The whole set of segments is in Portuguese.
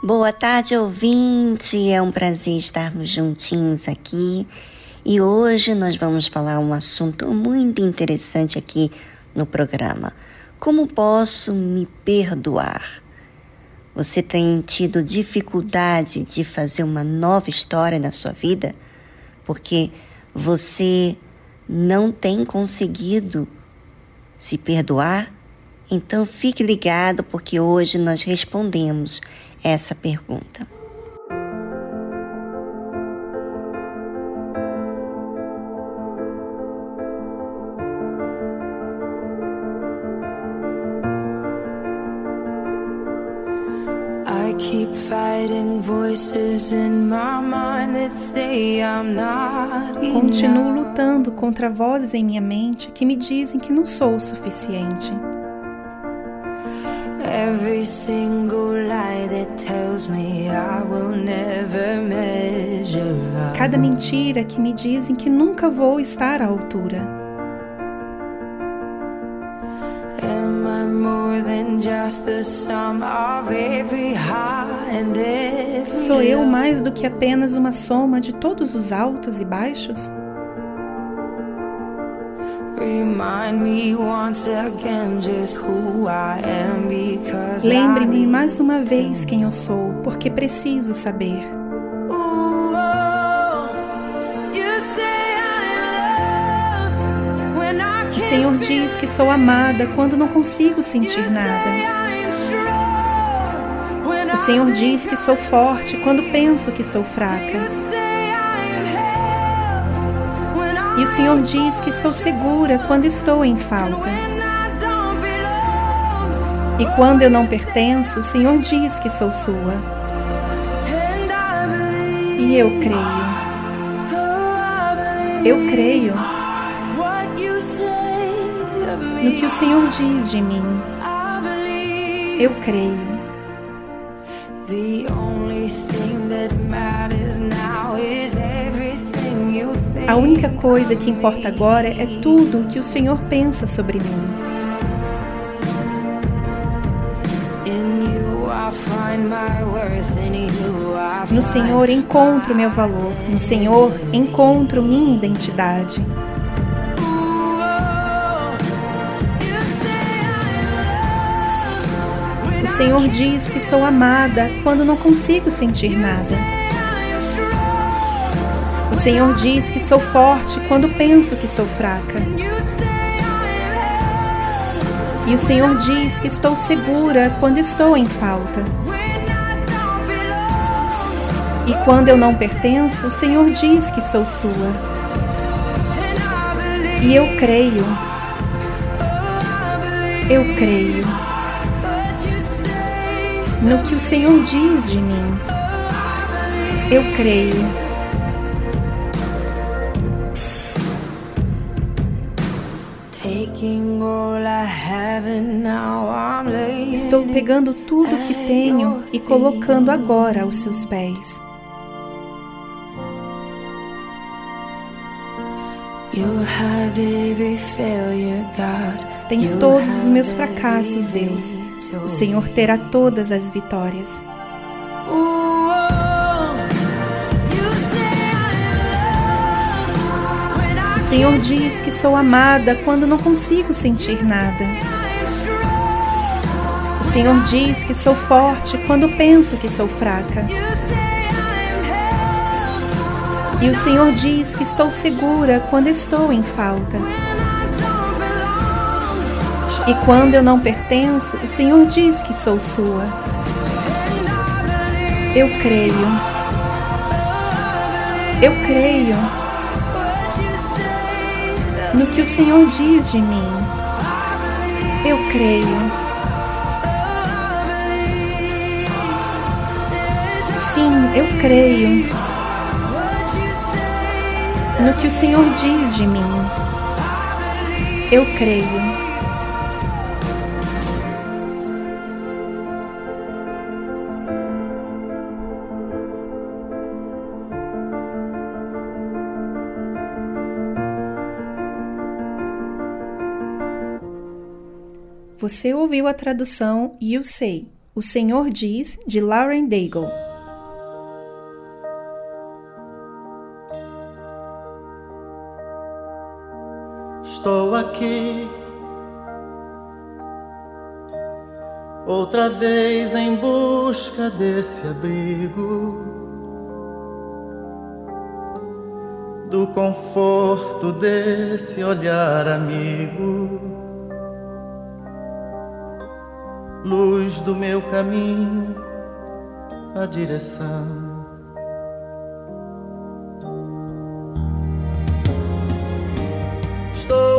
Boa tarde, ouvinte. É um prazer estarmos juntinhos aqui. E hoje nós vamos falar um assunto muito interessante aqui no programa. Como posso me perdoar? Você tem tido dificuldade de fazer uma nova história na sua vida? Porque você não tem conseguido se perdoar? Então fique ligado porque hoje nós respondemos essa pergunta. Continuo lutando contra vozes em minha mente que me dizem que não sou o suficiente. Every single lie that tells me I will never measure up. Cada mentira que me dizem que nunca vou estar à altura. Am I more than just the sum of every high and every Sou eu mais do que apenas uma soma de todos os altos e baixos? Lembre-me mais uma vez quem eu sou, porque preciso saber. O Senhor diz que sou amada quando não consigo sentir nada. O Senhor diz que sou forte quando penso que sou fraca. E o Senhor diz que estou segura quando estou em falta. E quando eu não pertenço, o Senhor diz que sou sua. E eu creio. Eu creio no que o Senhor diz de mim. Eu creio. A única coisa que importa agora é tudo o que o Senhor pensa sobre mim. No Senhor encontro meu valor, no Senhor encontro minha identidade. O Senhor diz que sou amada quando não consigo sentir nada. Senhor diz que sou forte quando penso que sou fraca. E o Senhor diz que estou segura quando estou em falta. E quando eu não pertenço, o Senhor diz que sou sua. E eu creio. Eu creio no que o Senhor diz de mim. Eu creio. Estou pegando tudo que tenho e colocando agora aos seus pés. Tens todos os meus fracassos, Deus. O Senhor terá todas as vitórias. O Senhor diz que sou amada quando não consigo sentir nada. O Senhor diz que sou forte quando penso que sou fraca. E o Senhor diz que estou segura quando estou em falta. E quando eu não pertenço, o Senhor diz que sou sua. Eu creio. Eu creio no que o Senhor diz de mim. Eu creio. Sim, eu creio no que o Senhor diz de mim. Eu creio. Você ouviu a tradução You Say, O Senhor Diz, de Lauren Daigle. Estou aqui. Outra vez em busca desse abrigo, do conforto desse olhar amigo, luz do meu caminho, a direção.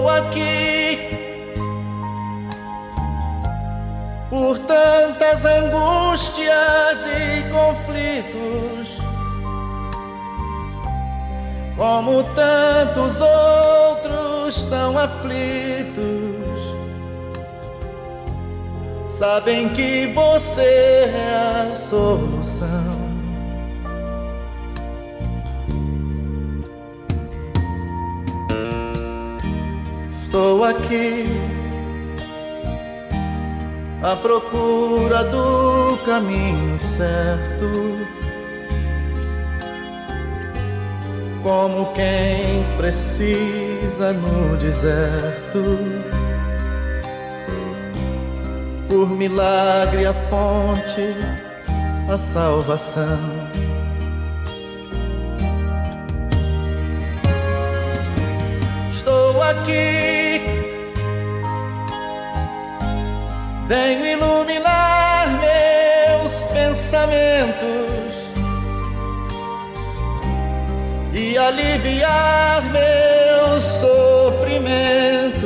Aqui por tantas angústias e conflitos, como tantos outros tão aflitos. Sabem que você é a solução. Estou aqui à procura do caminho certo. Como quem precisa no deserto. Por milagre a fonte, a salvação aqui. Venho iluminar meus pensamentos e aliviar meus sofrimentos.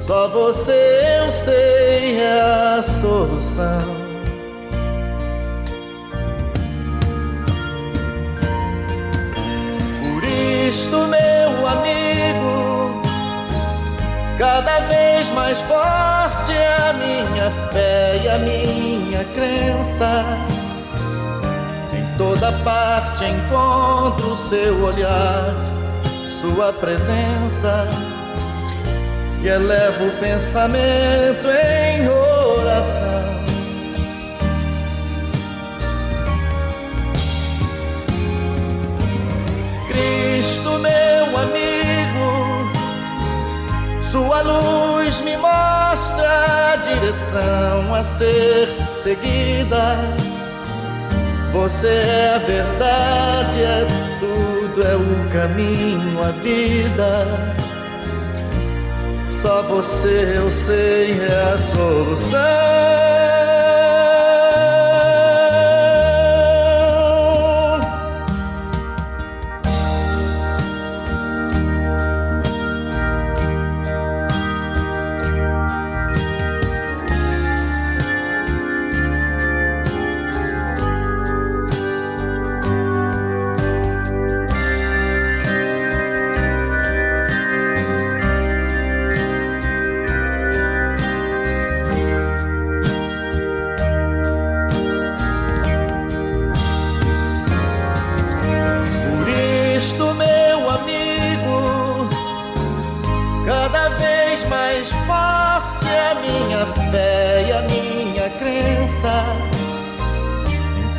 Só você eu sei é a solução. Cada vez mais forte é a minha fé e a minha crença. Em toda parte encontro seu olhar, sua presença. E elevo o pensamento em oração. Cristo, Sua luz me mostra a direção a ser seguida. Você é a verdade, é tudo, é o caminho, a vida. Só você eu sei é a solução.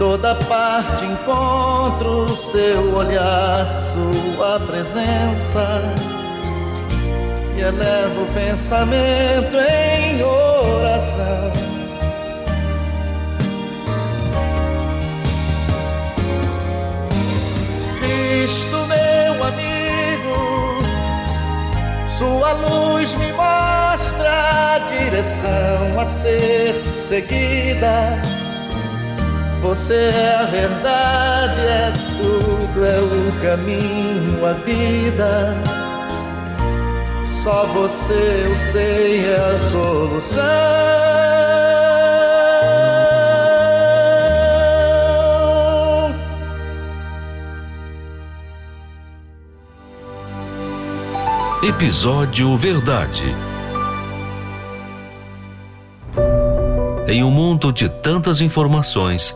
Toda parte encontro seu olhar, sua presença. E elevo o pensamento em oração. Cristo, meu amigo, sua luz me mostra a direção a ser seguida você é a verdade, é tudo, é o caminho, a vida. Só você eu sei é a solução. Episódio Verdade. Em um mundo de tantas informações,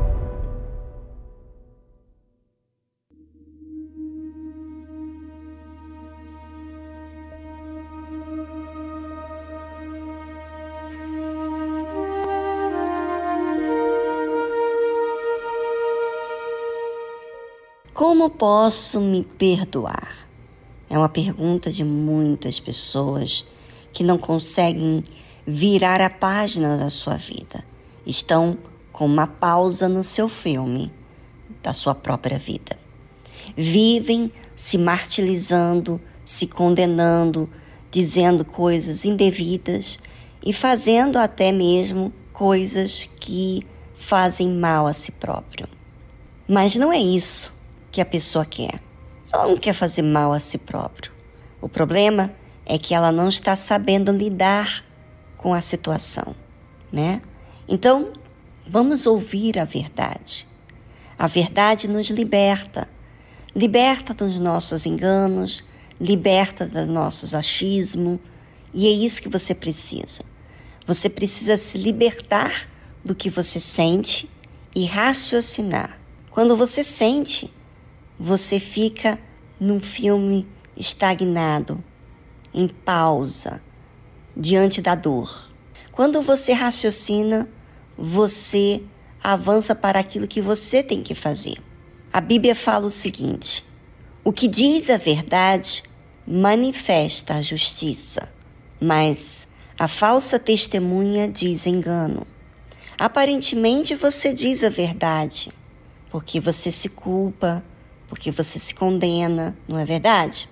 Como posso me perdoar? É uma pergunta de muitas pessoas que não conseguem virar a página da sua vida. Estão com uma pausa no seu filme da sua própria vida. Vivem se martirizando, se condenando, dizendo coisas indevidas e fazendo até mesmo coisas que fazem mal a si próprio. Mas não é isso que a pessoa quer. Ela não quer fazer mal a si próprio. O problema é que ela não está sabendo lidar com a situação, né? Então, vamos ouvir a verdade. A verdade nos liberta. Liberta dos nossos enganos, liberta dos nossos achismos, e é isso que você precisa. Você precisa se libertar do que você sente e raciocinar. Quando você sente, você fica num filme estagnado, em pausa, diante da dor. Quando você raciocina, você avança para aquilo que você tem que fazer. A Bíblia fala o seguinte: o que diz a verdade manifesta a justiça, mas a falsa testemunha diz engano. Aparentemente você diz a verdade, porque você se culpa, porque você se condena, não é verdade?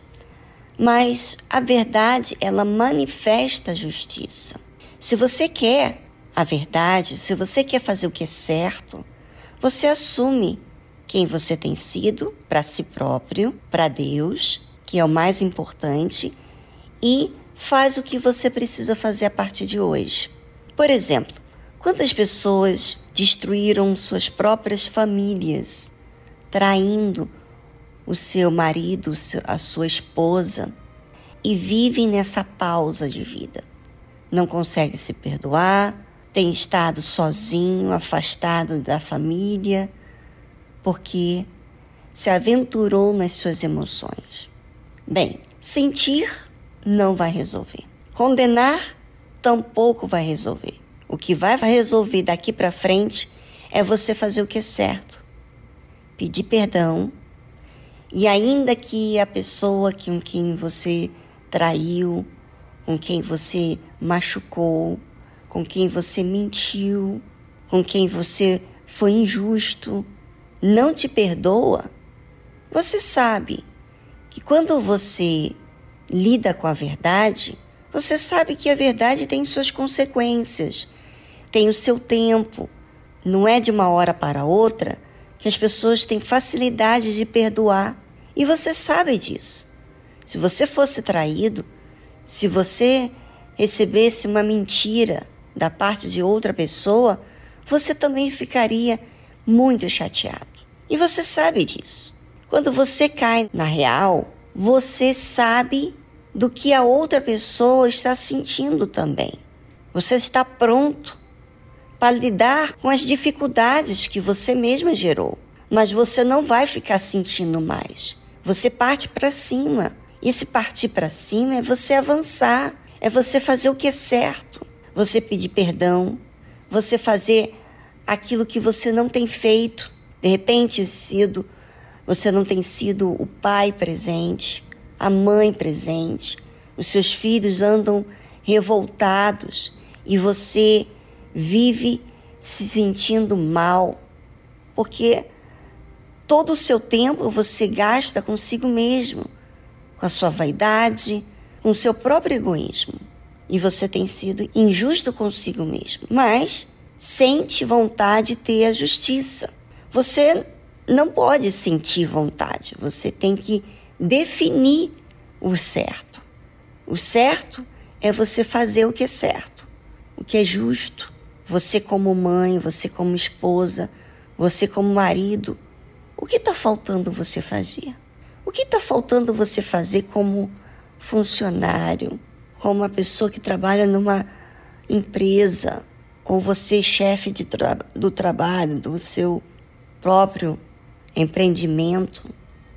Mas a verdade, ela manifesta a justiça. Se você quer a verdade, se você quer fazer o que é certo, você assume quem você tem sido para si próprio, para Deus, que é o mais importante, e faz o que você precisa fazer a partir de hoje. Por exemplo, quantas pessoas destruíram suas próprias famílias, traindo o seu marido, a sua esposa, e vivem nessa pausa de vida. Não consegue se perdoar, tem estado sozinho, afastado da família, porque se aventurou nas suas emoções. Bem, sentir não vai resolver. Condenar tampouco vai resolver. O que vai resolver daqui para frente é você fazer o que é certo. Pedir perdão. E ainda que a pessoa com quem você traiu, com quem você machucou, com quem você mentiu, com quem você foi injusto, não te perdoa, você sabe que quando você lida com a verdade, você sabe que a verdade tem suas consequências, tem o seu tempo. Não é de uma hora para outra que as pessoas têm facilidade de perdoar. E você sabe disso. Se você fosse traído, se você recebesse uma mentira da parte de outra pessoa, você também ficaria muito chateado. E você sabe disso. Quando você cai na real, você sabe do que a outra pessoa está sentindo também. Você está pronto para lidar com as dificuldades que você mesma gerou, mas você não vai ficar sentindo mais. Você parte para cima. E esse partir para cima é você avançar, é você fazer o que é certo, você pedir perdão, você fazer aquilo que você não tem feito. De repente, sido, você não tem sido o pai presente, a mãe presente, os seus filhos andam revoltados e você vive se sentindo mal, porque todo o seu tempo você gasta consigo mesmo, com a sua vaidade, com o seu próprio egoísmo. E você tem sido injusto consigo mesmo, mas sente vontade de ter a justiça. Você não pode sentir vontade, você tem que definir o certo. O certo é você fazer o que é certo, o que é justo. Você, como mãe, você, como esposa, você, como marido, o que está faltando você fazer? O que está faltando você fazer como funcionário, como uma pessoa que trabalha numa empresa, ou você, chefe tra do trabalho, do seu próprio empreendimento?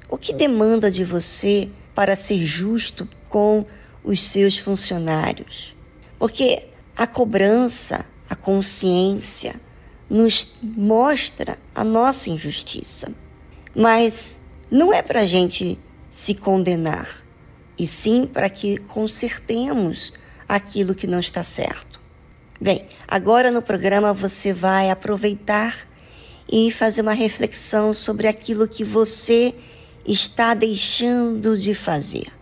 O que demanda de você para ser justo com os seus funcionários? Porque a cobrança, a consciência, nos mostra a nossa injustiça. Mas não é para a gente se condenar, e sim para que consertemos aquilo que não está certo. Bem, agora no programa você vai aproveitar e fazer uma reflexão sobre aquilo que você está deixando de fazer.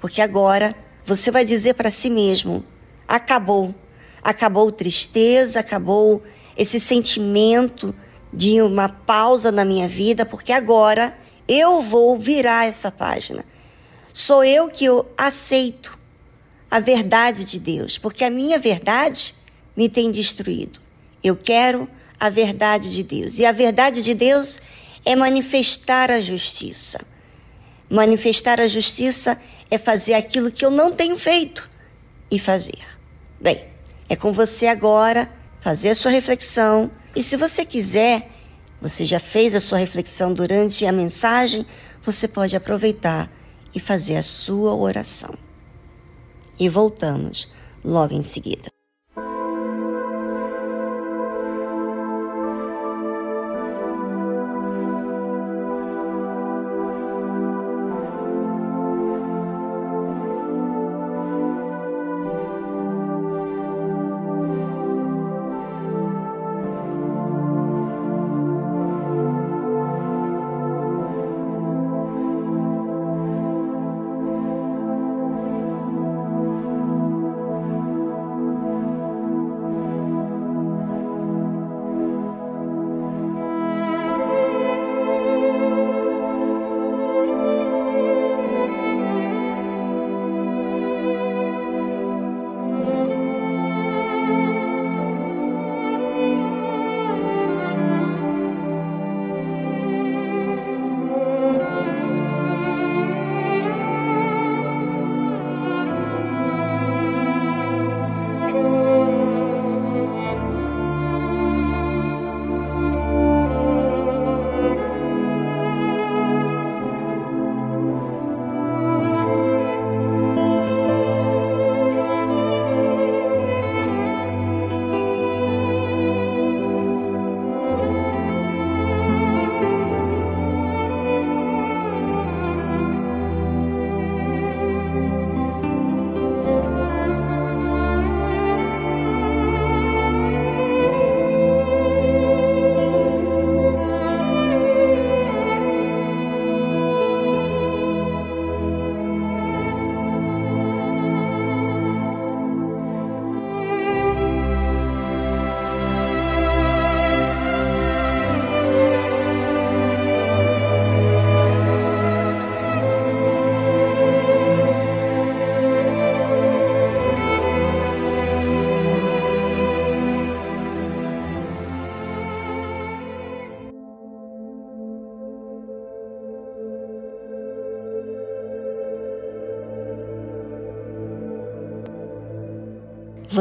Porque agora você vai dizer para si mesmo: acabou. Acabou tristeza, acabou esse sentimento de uma pausa na minha vida, porque agora eu vou virar essa página. Sou eu que eu aceito a verdade de Deus, porque a minha verdade me tem destruído. Eu quero a verdade de Deus. E a verdade de Deus é manifestar a justiça. Manifestar a justiça é fazer aquilo que eu não tenho feito e fazer. Bem, é com você agora fazer a sua reflexão. E se você quiser, você já fez a sua reflexão durante a mensagem, você pode aproveitar e fazer a sua oração. E voltamos logo em seguida.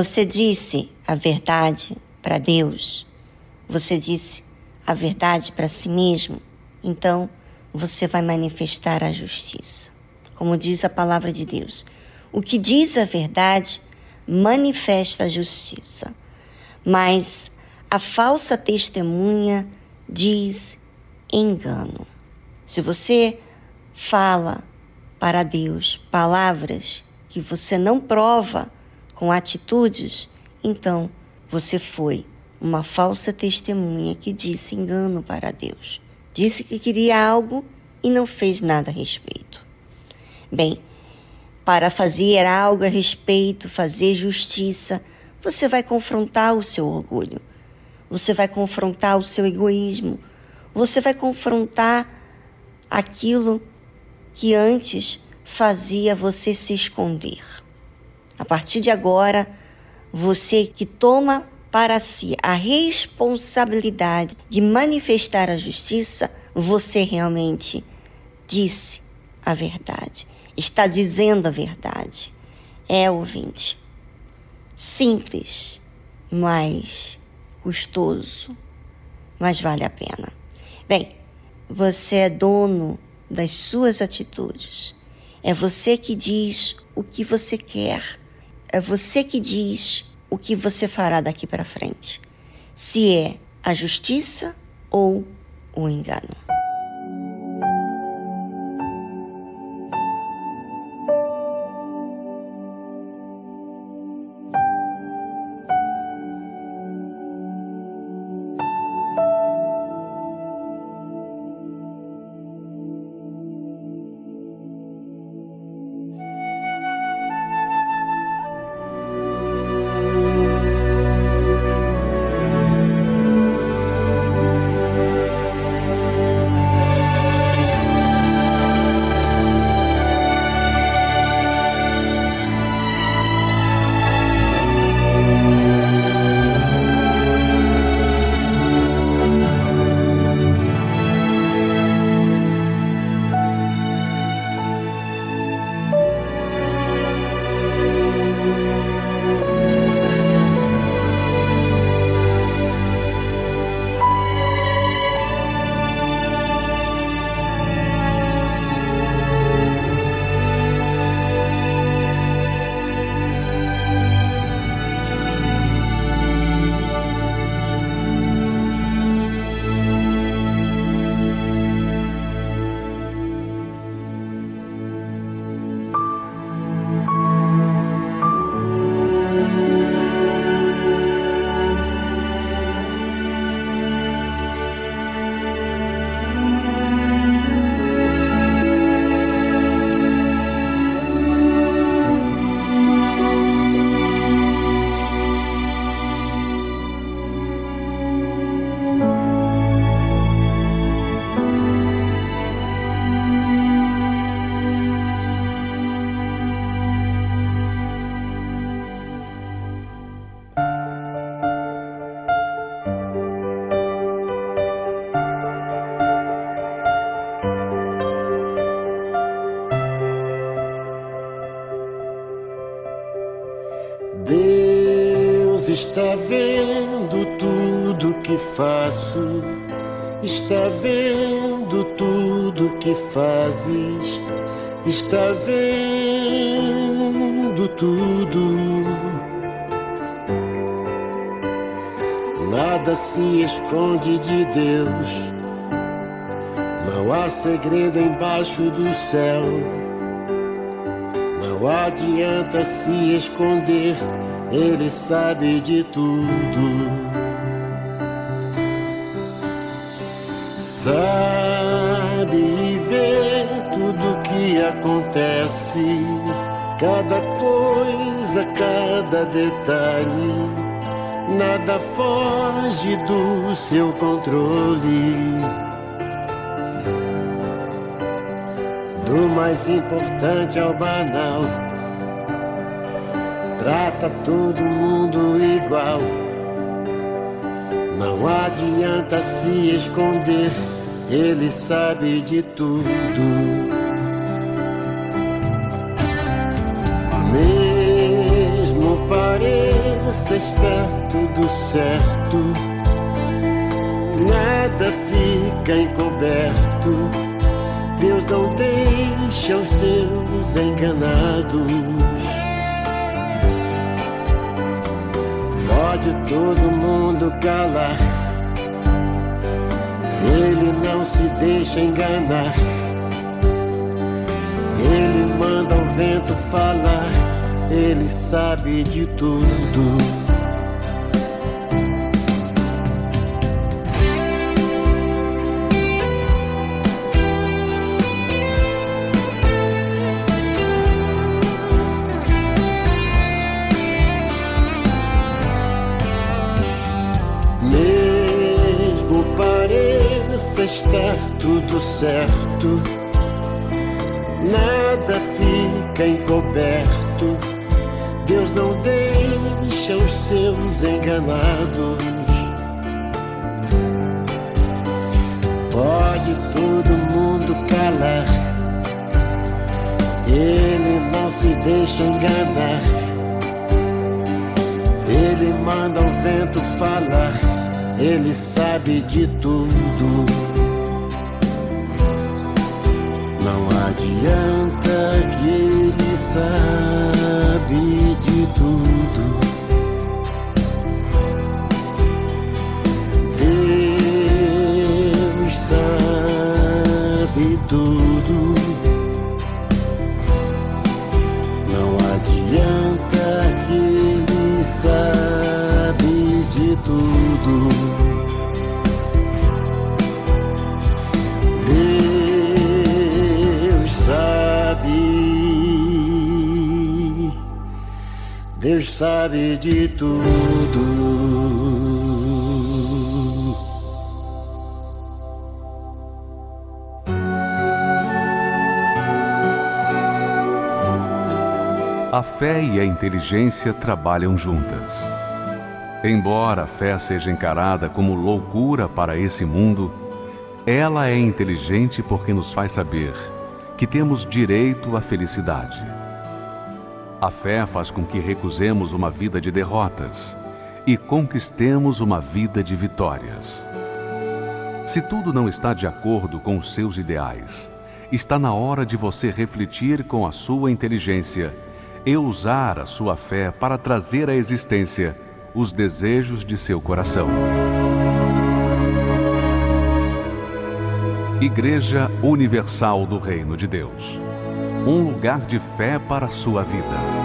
Você disse a verdade para Deus, você disse a verdade para si mesmo, então você vai manifestar a justiça. Como diz a palavra de Deus, o que diz a verdade manifesta a justiça, mas a falsa testemunha diz engano. Se você fala para Deus palavras que você não prova com atitudes, então você foi uma falsa testemunha que disse engano para Deus. Disse que queria algo e não fez nada a respeito. Bem, para fazer algo a respeito, fazer justiça, você vai confrontar o seu orgulho, você vai confrontar o seu egoísmo, você vai confrontar aquilo que antes fazia você se esconder. A partir de agora, você que toma para si a responsabilidade de manifestar a justiça, você realmente disse a verdade, está dizendo a verdade. É ouvinte. Simples, mas custoso, mas vale a pena. Bem, você é dono das suas atitudes. É você que diz o que você quer. É você que diz o que você fará daqui para frente. Se é a justiça ou o engano. Está vendo tudo. Nada se esconde de Deus, não há segredo embaixo do céu. Não adianta se esconder ele sabe de tudo. Sabe e tudo que acontece, cada coisa, cada detalhe. Nada foge do seu controle. Do mais importante ao banal trata todo mundo igual. Não adianta se esconder, ele sabe de tudo. Pareça estar tudo certo, nada fica encoberto. Deus não deixa os seus enganados. Pode todo mundo calar, ele não se deixa enganar. Ele manda o vento falar, ele sabe de tudo. Certo nada fica encoberto. Deus não deixa os seus enganados. Pode todo mundo calar, ele não se deixa enganar. Ele manda o vento falar, ele sabe de tudo. Sabe de tudo. A fé e a inteligência trabalham juntas. Embora a fé seja encarada como loucura para esse mundo, ela é inteligente porque nos faz saber que temos direito à felicidade. A fé faz com que recusemos uma vida de derrotas e conquistemos uma vida de vitórias. Se tudo não está de acordo com os seus ideais, está na hora de você refletir com a sua inteligência e usar a sua fé para trazer à existência os desejos de seu coração. Igreja Universal do Reino de Deus um lugar de fé para a sua vida.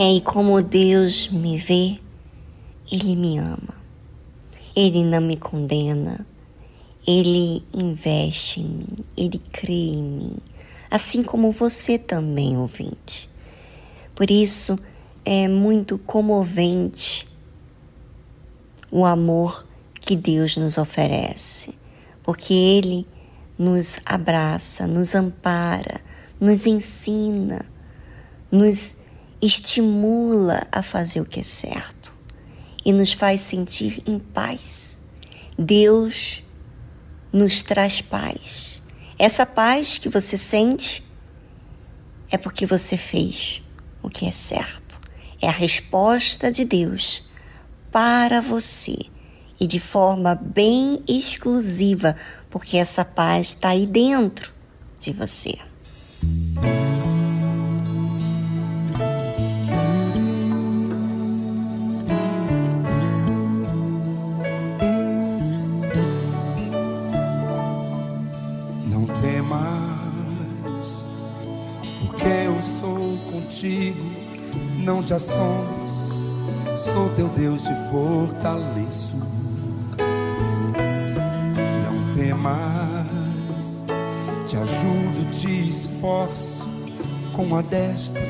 É, e como Deus me vê, Ele me ama. Ele não me condena. Ele investe em mim. Ele crê em mim. Assim como você também, ouvinte. Por isso, é muito comovente o amor que Deus nos oferece, porque Ele nos abraça, nos ampara, nos ensina, nos estimula a fazer o que é certo e nos faz sentir em paz. Deus nos traz paz. Essa paz que você sente é porque você fez o que é certo. É a resposta de Deus para você e de forma bem exclusiva, porque essa paz está aí dentro de você. Contigo, não te assombres, sou teu Deus, te fortaleço mais. Te ajudo, te esforço com a destra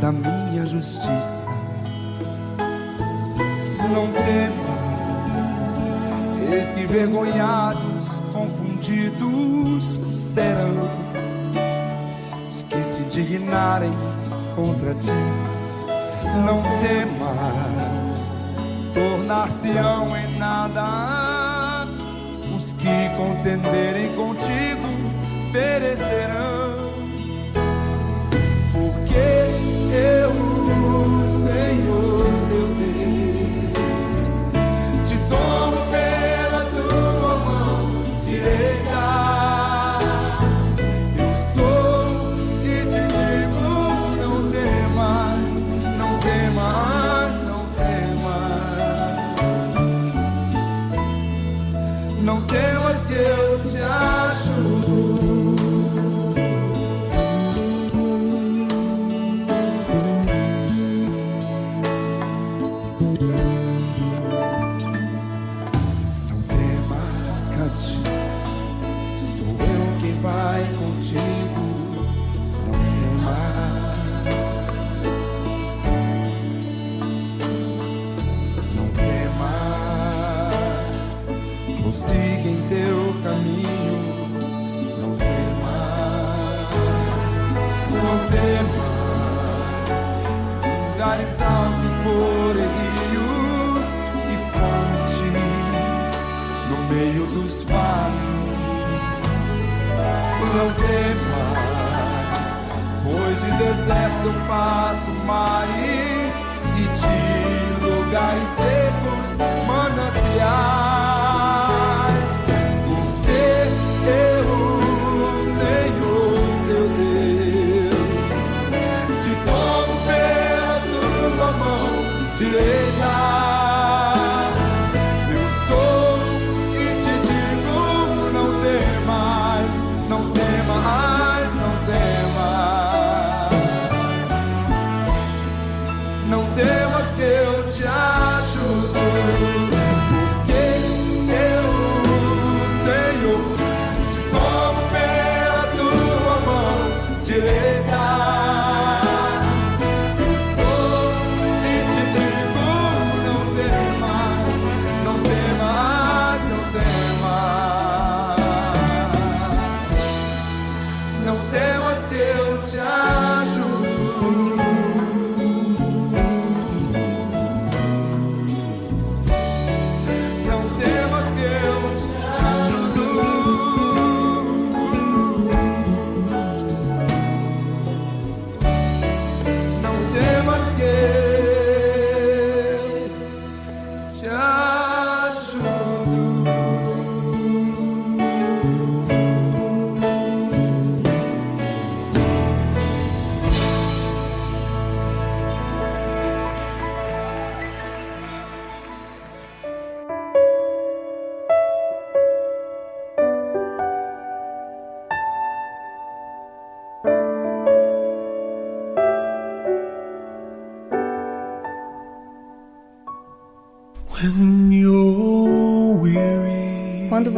da minha justiça. Não temas, eis que vergonhados, confundidos serão os que se dignarem contra ti. Não temas, tornar-se-ão em nada que contenderem contigo perecerão. Porque eu,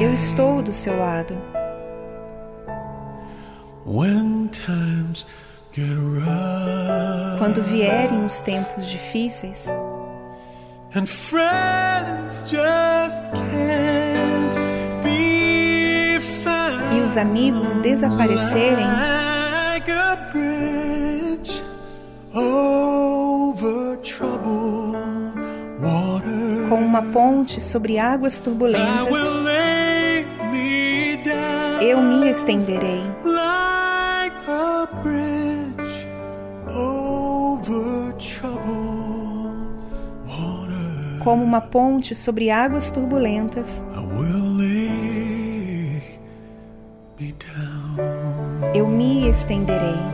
Eu estou do seu lado. When times get rough Quando vierem os tempos difíceis e os amigos desaparecerem, uma ponte sobre águas turbulentas, eu me estenderei. Como uma ponte sobre águas turbulentas, eu me estenderei.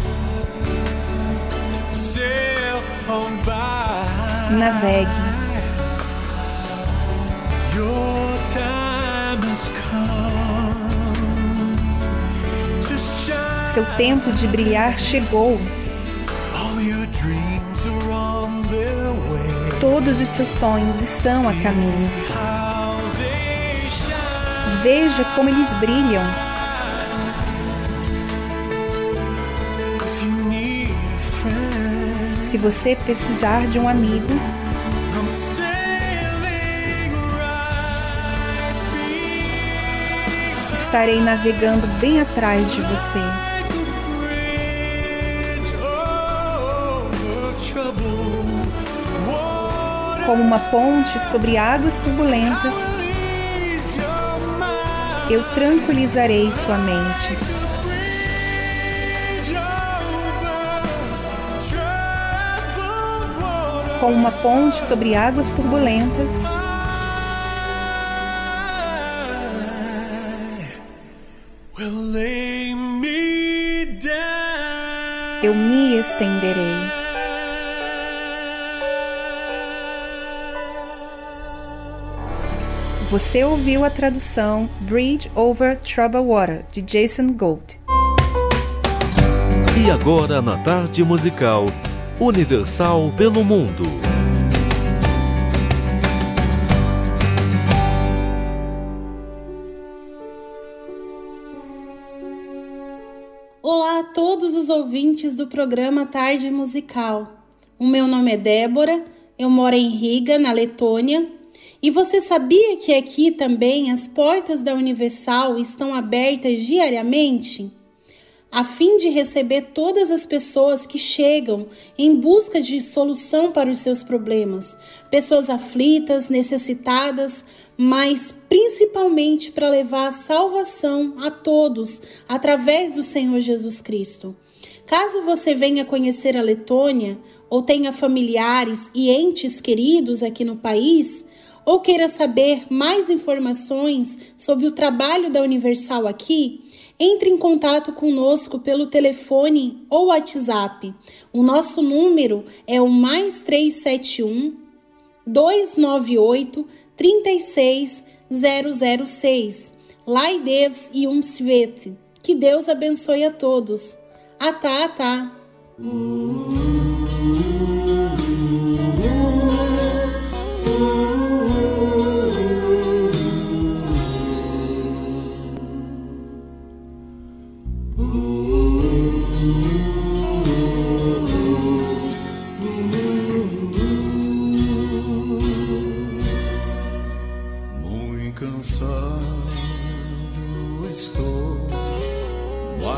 Seu tempo de brilhar chegou. Todos os seus sonhos estão a caminho. Veja como eles brilham. Se você precisar de um amigo, estarei navegando bem atrás de você. Como uma ponte sobre águas turbulentas, eu tranquilizarei sua mente. Bridge over troubled water. Com uma ponte sobre águas turbulentas, eu me estenderei. Você ouviu a tradução Bridge Over Troubled Water, de Jason Gold. E agora na tarde musical Universal pelo Mundo. Olá a todos os ouvintes do programa Tarde Musical. O meu nome é Débora, eu moro em Riga, na Letônia. E você sabia que aqui também as portas da Universal estão abertas diariamente? a fim de receber todas as pessoas que chegam em busca de solução para os seus problemas, pessoas aflitas, necessitadas, mas principalmente para levar a salvação a todos através do Senhor Jesus Cristo. Caso você venha conhecer a Letônia ou tenha familiares e entes queridos aqui no país, ou queira saber mais informações sobre o trabalho da Universal aqui, entre em contato conosco pelo telefone ou WhatsApp. O nosso número é o mais 371 298 36006. Lai Deus e um Svet. Que Deus abençoe a todos. Atá, atá.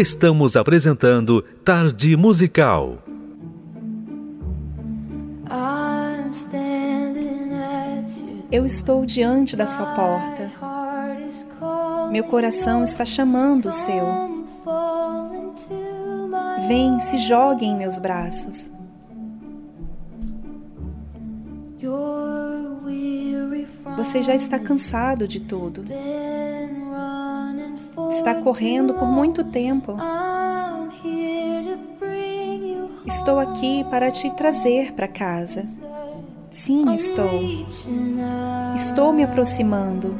Estamos apresentando Tarde Musical. Eu estou diante da sua porta. Meu coração está chamando o seu. Vem, se jogue em meus braços. Você já está cansado de tudo está correndo por muito tempo. Estou aqui para te trazer para casa. Sim, estou. Estou me aproximando.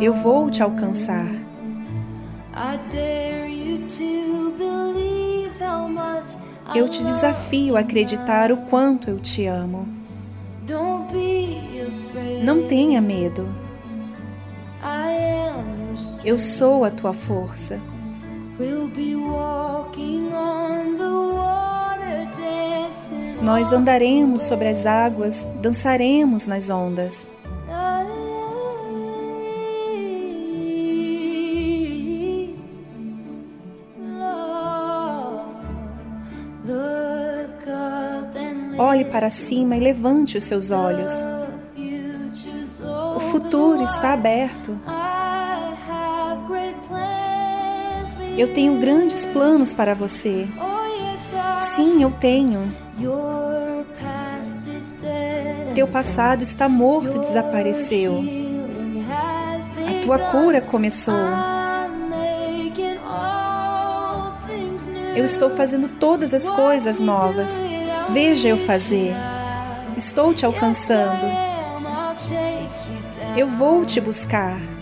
Eu vou te alcançar. Eu te desafio a acreditar o quanto eu te amo. Não tenha medo. Eu sou a tua força. Nós andaremos sobre as águas, dançaremos nas ondas. Olhe para cima e levante os seus olhos. O futuro está aberto. Eu tenho grandes planos para você. Sim, eu tenho. Teu passado está morto desapareceu. A tua cura começou. Eu estou fazendo todas as coisas novas. Veja eu fazer. Estou te alcançando. Eu vou te buscar.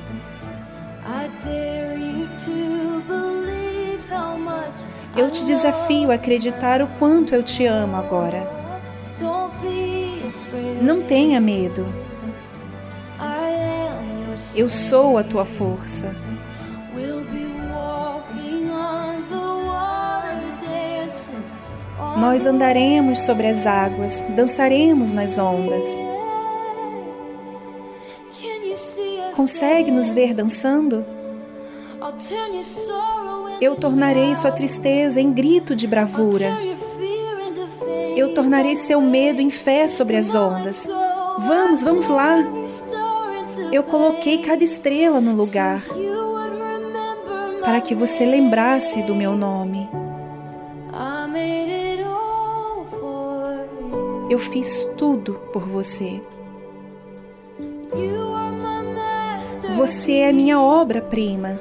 Eu te desafio a acreditar o quanto eu te amo agora. Não tenha medo. Eu sou a tua força. Nós andaremos sobre as águas, dançaremos nas ondas. Consegue nos ver dançando? Eu tornarei sua tristeza em grito de bravura. Eu tornarei seu medo em fé sobre as ondas. Vamos, vamos lá. Eu coloquei cada estrela no lugar para que você lembrasse do meu nome. Eu fiz tudo por você. Você é minha obra-prima.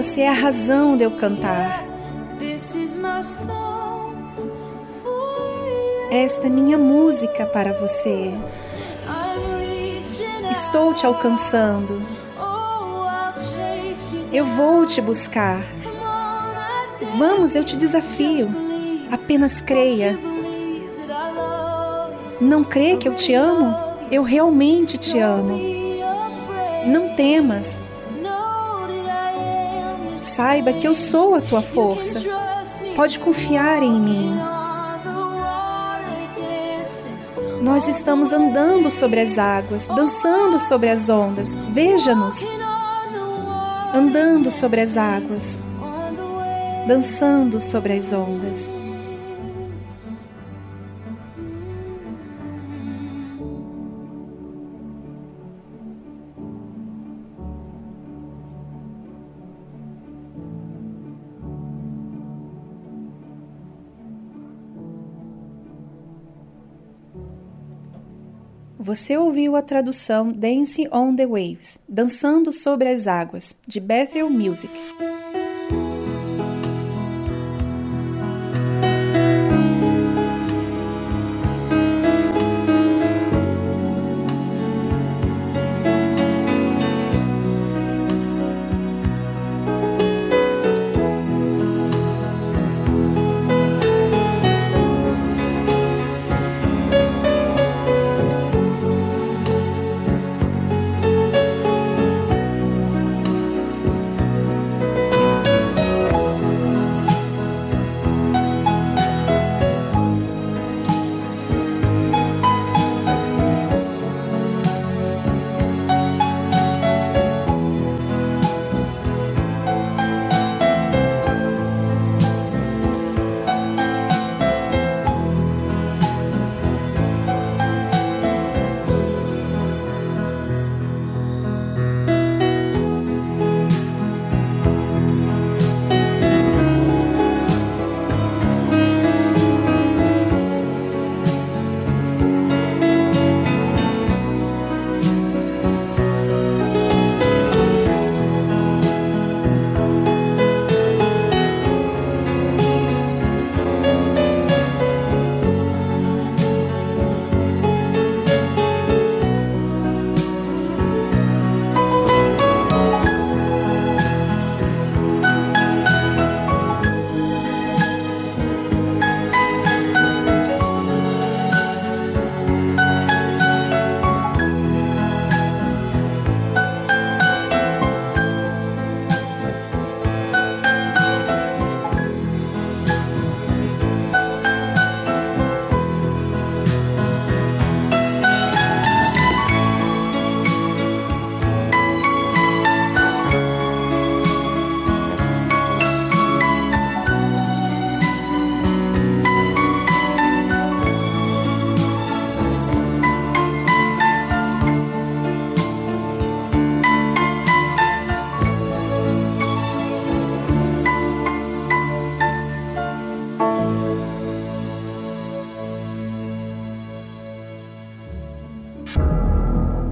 Você é a razão de eu cantar. Esta é minha música para você. Estou te alcançando. Eu vou te buscar. Vamos, eu te desafio. Apenas creia. Não crê que eu te amo? Eu realmente te amo. Não temas saiba que eu sou a tua força. Pode confiar em mim. Nós estamos andando sobre as águas, dançando sobre as ondas. Veja-nos. Andando sobre as águas, dançando sobre as ondas. Você ouviu a tradução Dancing on the Waves, Dançando sobre as Águas, de Bethel Music.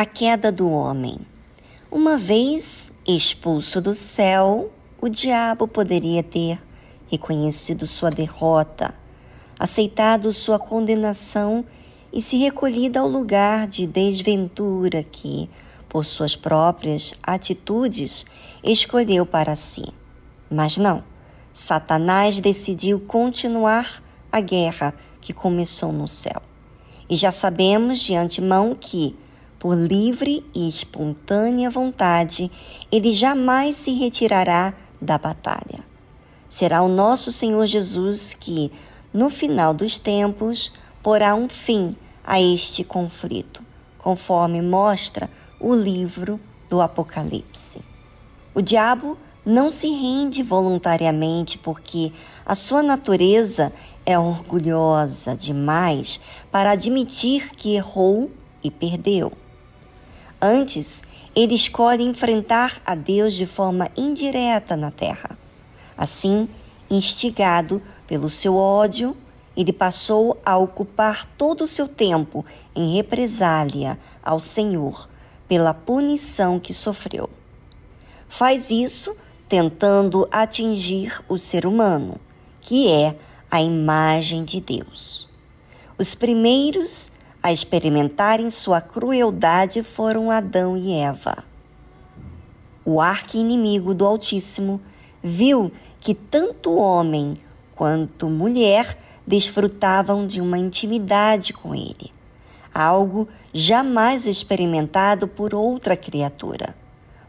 A queda do homem. Uma vez expulso do céu, o diabo poderia ter reconhecido sua derrota, aceitado sua condenação e se recolhido ao lugar de desventura que, por suas próprias atitudes, escolheu para si. Mas não, Satanás decidiu continuar a guerra que começou no céu. E já sabemos de antemão que, por livre e espontânea vontade, ele jamais se retirará da batalha. Será o nosso Senhor Jesus que, no final dos tempos, porá um fim a este conflito, conforme mostra o livro do Apocalipse. O diabo não se rende voluntariamente porque a sua natureza é orgulhosa demais para admitir que errou e perdeu. Antes, ele escolhe enfrentar a Deus de forma indireta na terra. Assim, instigado pelo seu ódio, ele passou a ocupar todo o seu tempo em represália ao Senhor pela punição que sofreu. Faz isso tentando atingir o ser humano, que é a imagem de Deus. Os primeiros a experimentarem sua crueldade foram Adão e Eva. O arqui-inimigo do Altíssimo viu que tanto homem quanto mulher desfrutavam de uma intimidade com ele, algo jamais experimentado por outra criatura.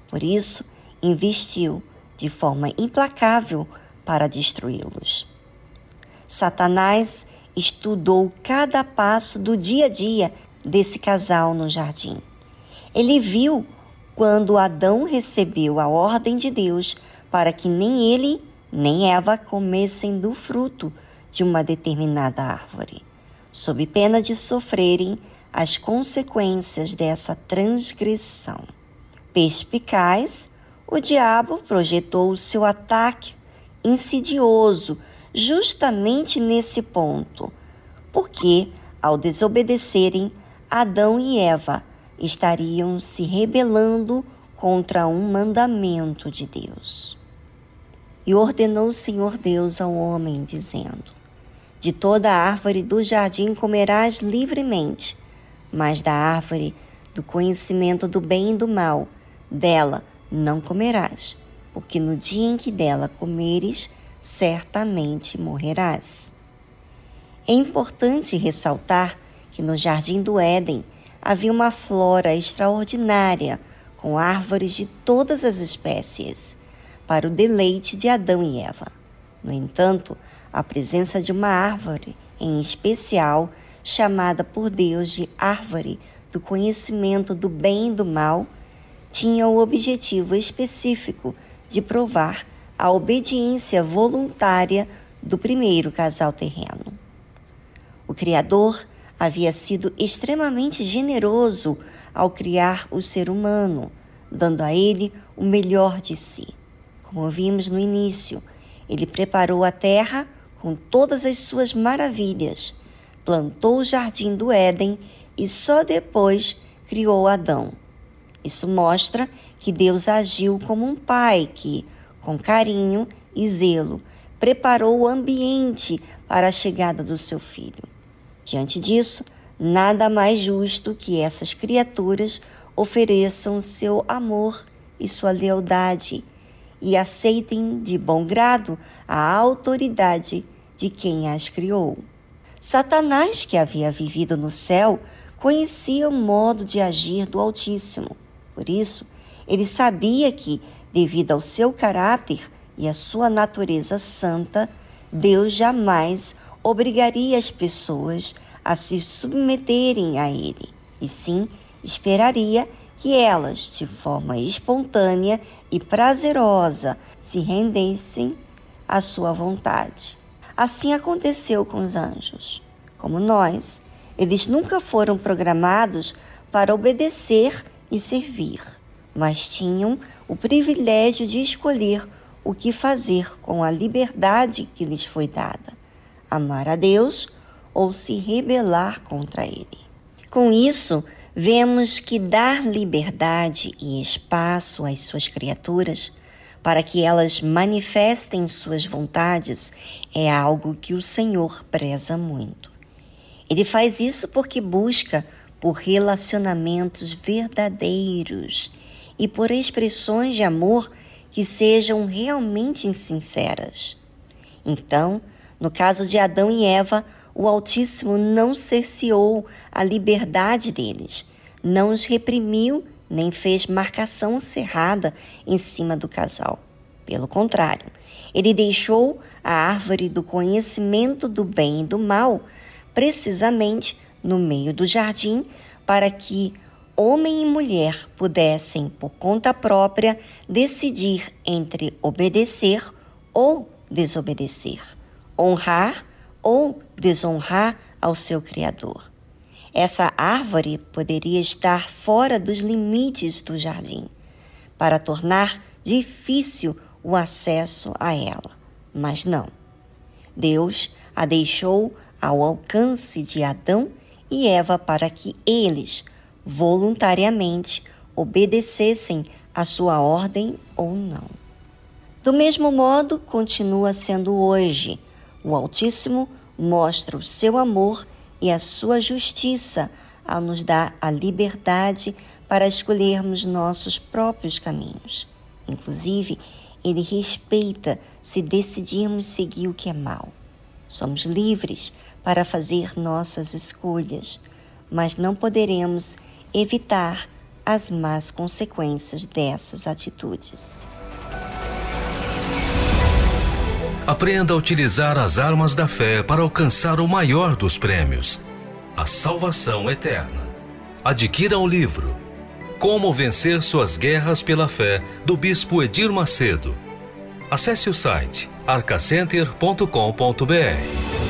Por isso, investiu de forma implacável para destruí-los. Satanás estudou cada passo do dia a dia desse casal no jardim. Ele viu quando Adão recebeu a ordem de Deus para que nem ele nem Eva comessem do fruto de uma determinada árvore, sob pena de sofrerem as consequências dessa transgressão. Perspicaz, o diabo projetou o seu ataque insidioso justamente nesse ponto, porque, ao desobedecerem, Adão e Eva estariam se rebelando contra um mandamento de Deus. E ordenou o Senhor Deus ao homem, dizendo: De toda árvore do jardim comerás livremente, mas da árvore do conhecimento do bem e do mal, dela não comerás, porque no dia em que dela comeres, certamente morrerás. É importante ressaltar que no jardim do Éden havia uma flora extraordinária, com árvores de todas as espécies, para o deleite de Adão e Eva. No entanto, a presença de uma árvore, em especial, chamada por Deus de árvore do conhecimento do bem e do mal, tinha o objetivo específico de provar a obediência voluntária do primeiro casal terreno. O Criador havia sido extremamente generoso ao criar o ser humano, dando a ele o melhor de si. Como vimos no início, ele preparou a terra com todas as suas maravilhas, plantou o jardim do Éden e só depois criou Adão. Isso mostra que Deus agiu como um pai que, com carinho e zelo, preparou o ambiente para a chegada do seu filho. Diante disso, nada mais justo que essas criaturas ofereçam seu amor e sua lealdade e aceitem de bom grado a autoridade de quem as criou. Satanás, que havia vivido no céu, conhecia o modo de agir do Altíssimo. Por isso, ele sabia que, devido ao seu caráter e à sua natureza santa, Deus jamais obrigaria as pessoas a se submeterem a ele, e sim esperaria que elas, de forma espontânea e prazerosa, se rendessem à sua vontade. Assim aconteceu com os anjos. Como nós, eles nunca foram programados para obedecer e servir, mas tinham o privilégio de escolher o que fazer com a liberdade que lhes foi dada amar a Deus ou se rebelar contra Ele. Com isso, vemos que dar liberdade e espaço às suas criaturas para que elas manifestem suas vontades é algo que o Senhor preza muito. Ele faz isso porque busca por relacionamentos verdadeiros e por expressões de amor que sejam realmente sinceras. Então, no caso de Adão e Eva, o Altíssimo não cerceou a liberdade deles, não os reprimiu nem fez marcação cerrada em cima do casal. Pelo contrário, ele deixou a árvore do conhecimento do bem e do mal precisamente no meio do jardim para que homem e mulher pudessem, por conta própria, decidir entre obedecer ou desobedecer honrar ou desonrar ao seu Criador. Essa árvore poderia estar fora dos limites do jardim, para tornar difícil o acesso a ela. Mas não. Deus a deixou ao alcance de Adão e Eva para que eles, voluntariamente, obedecessem a sua ordem ou não. Do mesmo modo, continua sendo hoje o Altíssimo mostra o seu amor e a sua justiça ao nos dar a liberdade para escolhermos nossos próprios caminhos. Inclusive, ele respeita se decidirmos seguir o que é mal. Somos livres para fazer nossas escolhas, mas não poderemos evitar as más consequências dessas atitudes. Aprenda a utilizar as armas da fé para alcançar o maior dos prêmios, a salvação eterna. Adquira o livro Como Vencer Suas Guerras pela Fé, do Bispo Edir Macedo. Acesse o site arcacenter.com.br.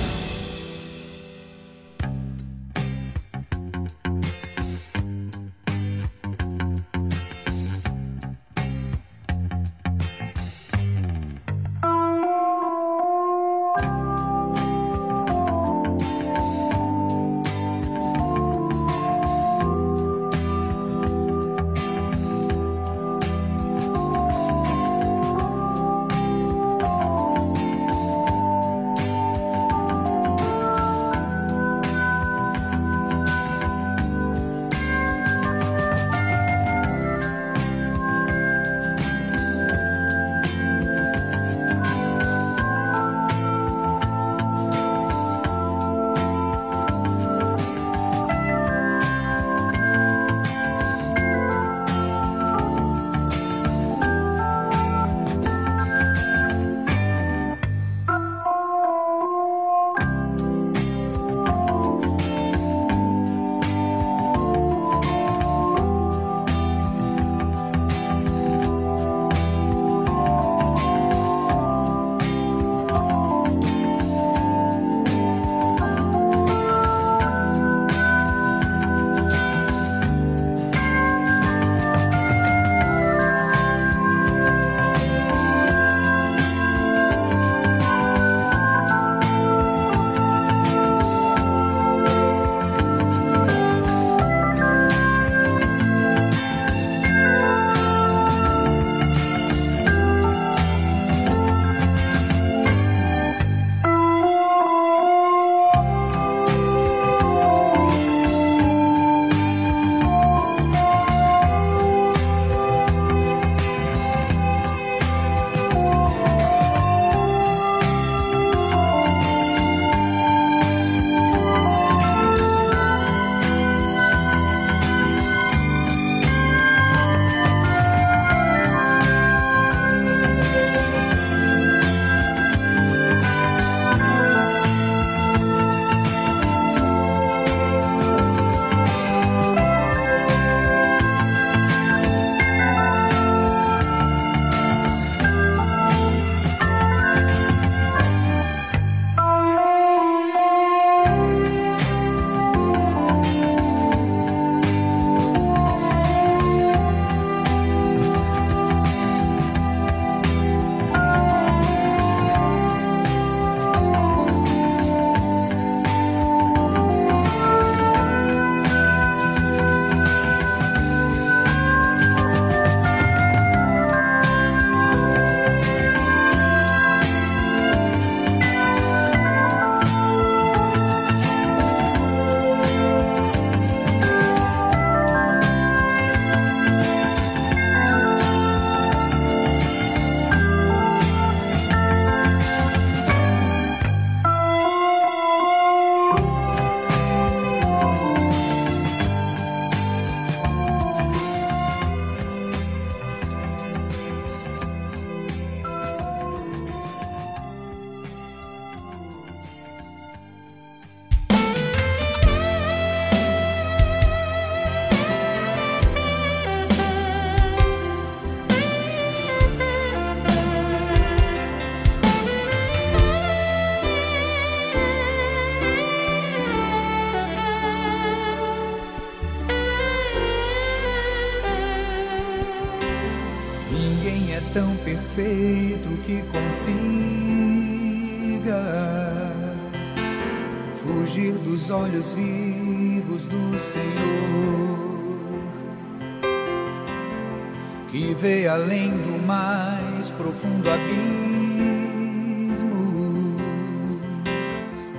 profundo abismo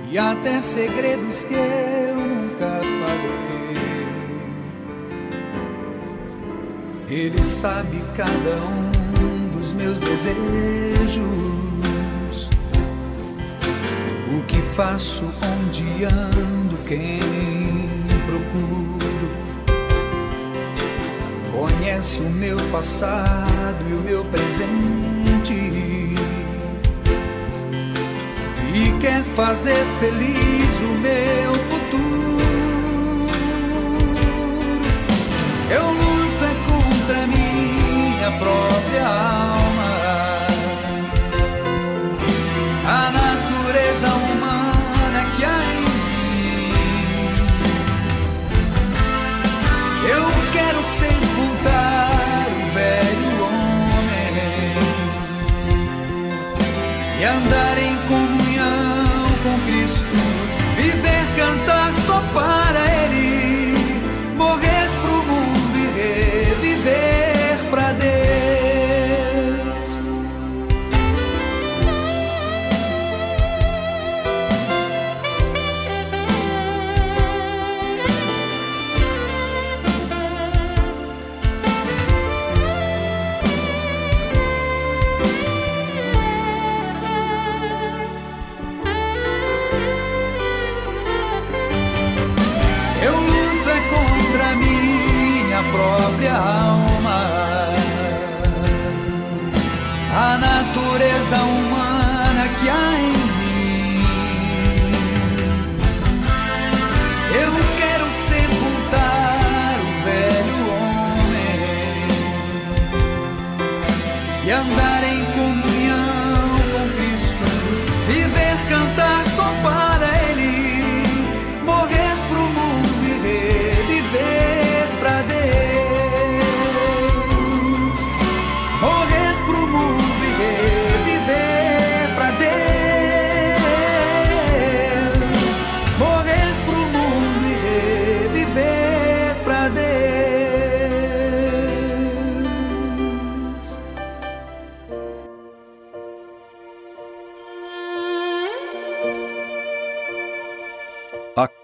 e até segredos que eu nunca falei. Ele sabe cada um dos meus desejos faço, onde ando, quem procuro. Conhece o meu passado e o meu presente. quer fazer feliz o meu futuro. Eu luto é contra minha própria alma.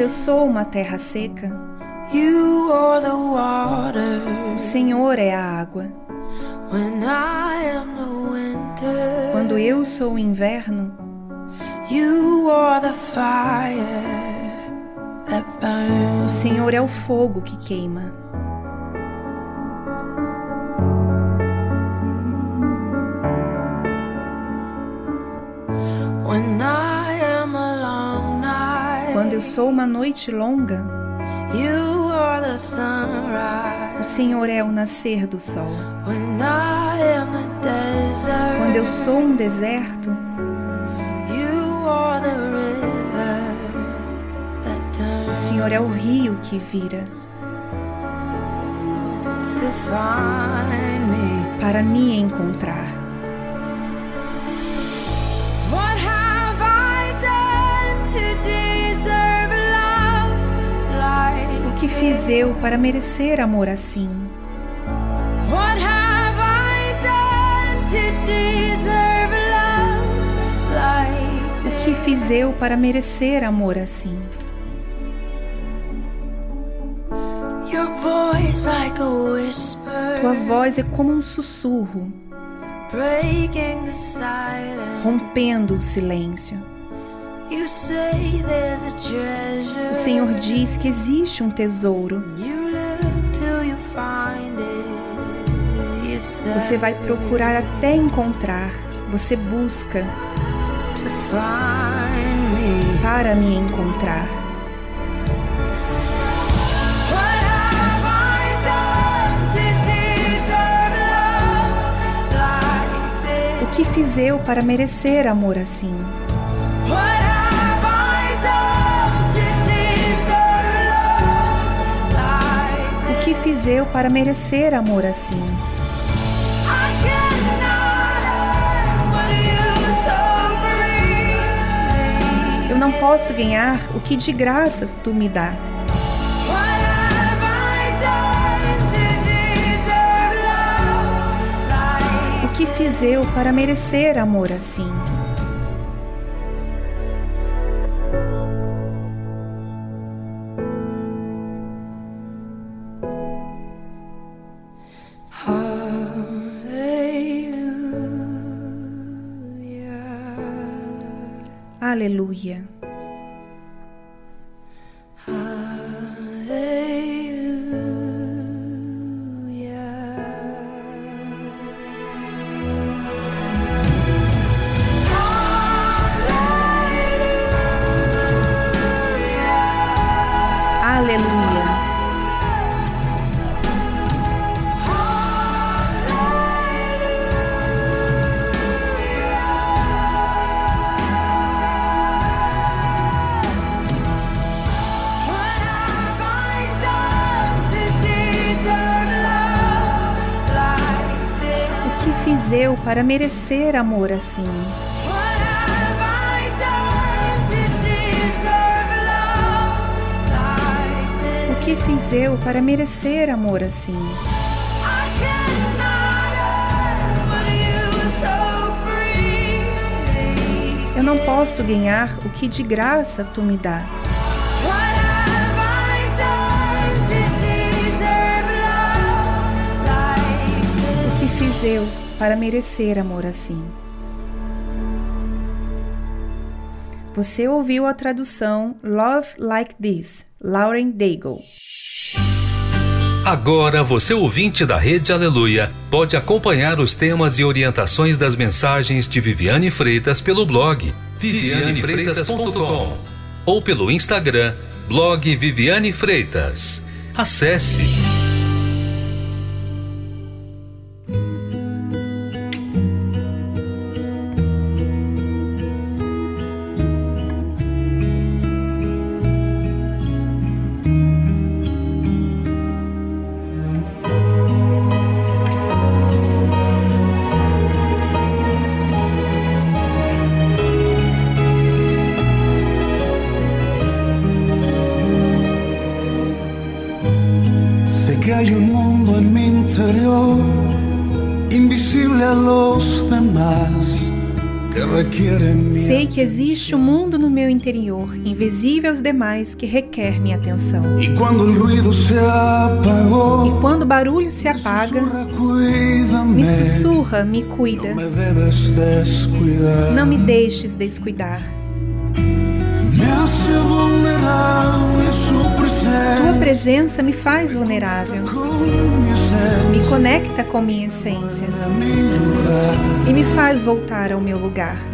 Eu sou uma terra seca, o Senhor é a água. Quando eu sou o inverno, o. Senhor é o fogo que queima. When I eu sou uma noite longa, o. Senhor é o nascer do sol. Quando eu sou um deserto, o Senhor é o rio que vira para me encontrar. Fiz eu para merecer amor assim? O que fiz eu para merecer amor assim? Tua voz é como um sussurro, rompendo o silêncio. O Senhor diz que existe um tesouro. Você vai procurar até encontrar. Você busca para me encontrar. O que fiz eu para merecer amor assim? Fiz eu para merecer amor assim? Eu não posso ganhar o que de graças tu me dá. O que fiz eu para merecer amor assim? here. Para merecer amor assim? O que fiz eu para merecer amor assim? Eu não posso ganhar o que de graça tu me dá. O que fiz eu para merecer amor assim? Você ouviu a tradução Love Like This, Lauren Daigle. Agora você ouvinte da Rede Aleluia pode acompanhar os temas e orientações das mensagens de Viviane Freitas pelo blog vivianefreitas.com ou pelo Instagram blog Viviane Freitas. Acesse existe um mundo no meu interior, invisível aos demais, que requer minha atenção. E quando o ruído se apagou, E quando o barulho se apaga, me sussurra, me cuida. me debes descuidar. Não me deixes descuidar. Me. Tua presença me faz vulnerável. Me conecta com minha essência e me faz voltar ao meu lugar.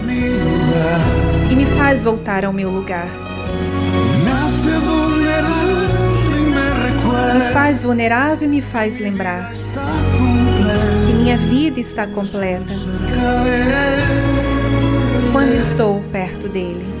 E me faz voltar ao meu lugar. Me faz vulnerável e me faz lembrar. Que minha vida está completa. Quando estou perto dele.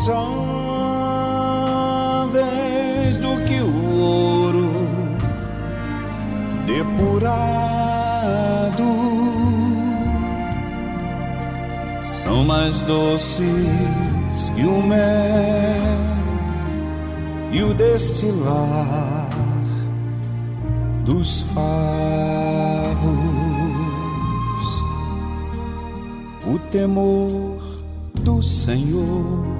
desejáveis do que o ouro depurado. São mais doces que o mel e o destilar dos favos. O temor do Senhor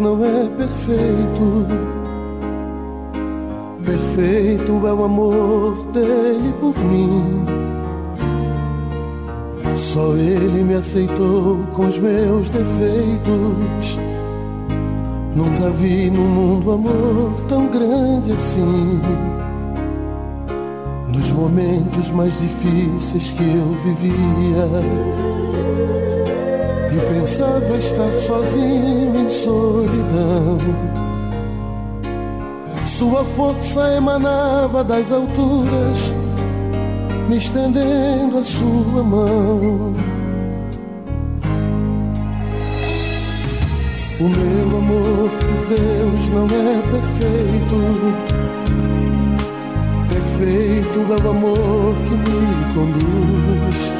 Não é perfeito. Perfeito é o amor dele por mim. Só ele me aceitou com os meus defeitos. Nunca vi no mundo amor tão grande assim. Nos momentos mais difíceis que eu vivia e pensava estar sozinho em solidão. Sua força emanava das alturas, me estendendo a sua mão. O meu amor por Deus não é perfeito. Perfeito é o amor que me conduz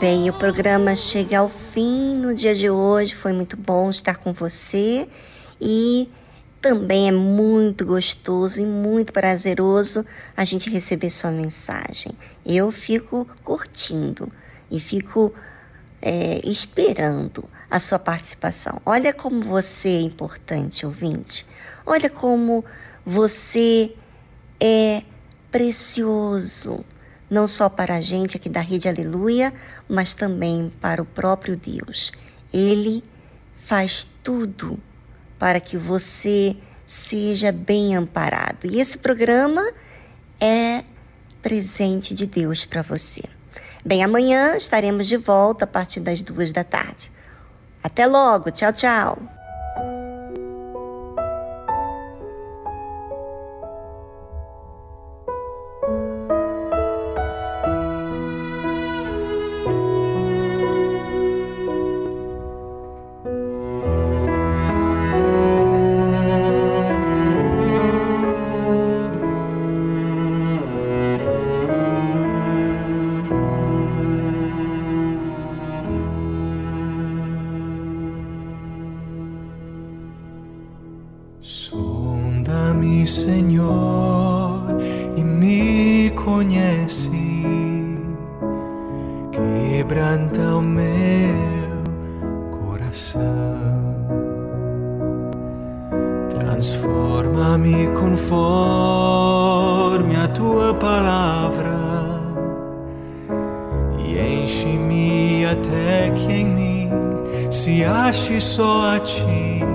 Bem, o programa chega ao fim no dia de hoje. Foi muito bom estar com você e também é muito gostoso e muito prazeroso a gente receber sua mensagem. Eu fico curtindo e fico é, esperando a sua participação. Olha como você é importante, ouvinte. Olha como você é precioso, não só para a gente aqui da Rede Aleluia, mas também para o próprio Deus. Ele faz tudo para que você seja bem amparado. E esse programa é presente de Deus para você. Bem, amanhã estaremos de volta a partir das duas da tarde. Até logo, tchau, tchau. Ache só a ti.